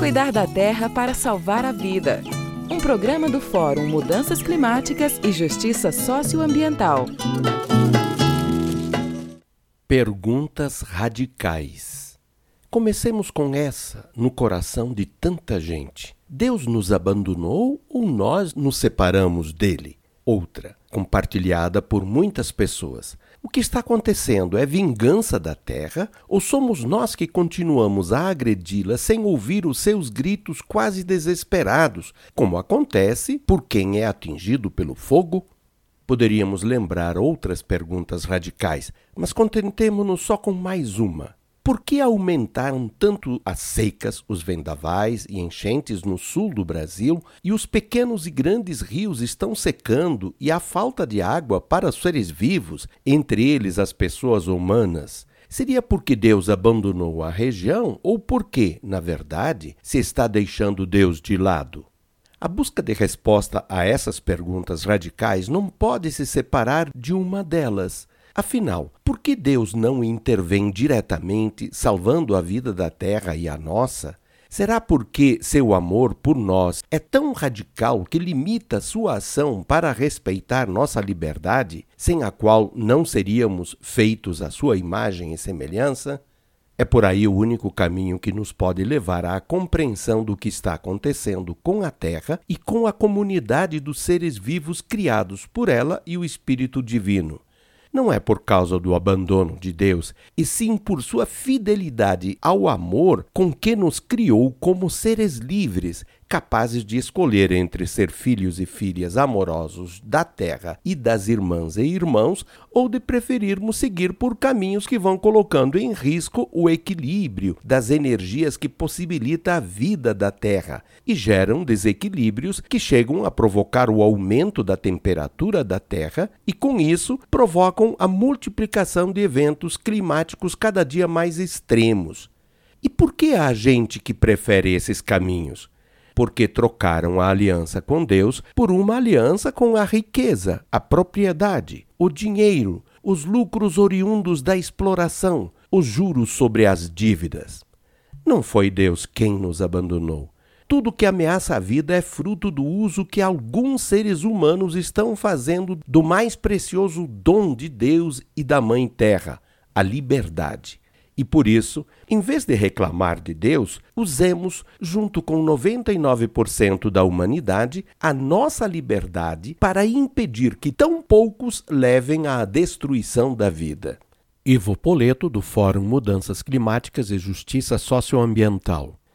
Cuidar da terra para salvar a vida. Um programa do Fórum Mudanças Climáticas e Justiça Socioambiental. Perguntas radicais. Comecemos com essa no coração de tanta gente. Deus nos abandonou ou nós nos separamos dele? Outra, compartilhada por muitas pessoas. O que está acontecendo é vingança da terra ou somos nós que continuamos a agredi-la sem ouvir os seus gritos quase desesperados, como acontece por quem é atingido pelo fogo? Poderíamos lembrar outras perguntas radicais, mas contentemo-nos só com mais uma. Por que aumentaram tanto as secas, os vendavais e enchentes no sul do Brasil e os pequenos e grandes rios estão secando e há falta de água para os seres vivos, entre eles as pessoas humanas? Seria porque Deus abandonou a região ou porque, na verdade, se está deixando Deus de lado? A busca de resposta a essas perguntas radicais não pode se separar de uma delas. Afinal, por que Deus não intervém diretamente, salvando a vida da terra e a nossa? Será porque seu amor por nós é tão radical que limita sua ação para respeitar nossa liberdade, sem a qual não seríamos feitos à sua imagem e semelhança? É por aí o único caminho que nos pode levar à compreensão do que está acontecendo com a Terra e com a comunidade dos seres vivos criados por ela e o Espírito Divino não é por causa do abandono de Deus, e sim por sua fidelidade ao amor com que nos criou como seres livres, capazes de escolher entre ser filhos e filhas amorosos da terra e das irmãs e irmãos, ou de preferirmos seguir por caminhos que vão colocando em risco o equilíbrio das energias que possibilita a vida da terra e geram desequilíbrios que chegam a provocar o aumento da temperatura da terra e, com isso, provocam a multiplicação de eventos climáticos cada dia mais extremos. E por que há gente que prefere esses caminhos? Porque trocaram a aliança com Deus por uma aliança com a riqueza, a propriedade, o dinheiro, os lucros oriundos da exploração, os juros sobre as dívidas. Não foi Deus quem nos abandonou. Tudo que ameaça a vida é fruto do uso que alguns seres humanos estão fazendo do mais precioso dom de Deus e da Mãe Terra, a liberdade. E por isso, em vez de reclamar de Deus, usemos, junto com 99% da humanidade, a nossa liberdade para impedir que tão poucos levem à destruição da vida. Ivo Poleto, do Fórum Mudanças Climáticas e Justiça Socioambiental.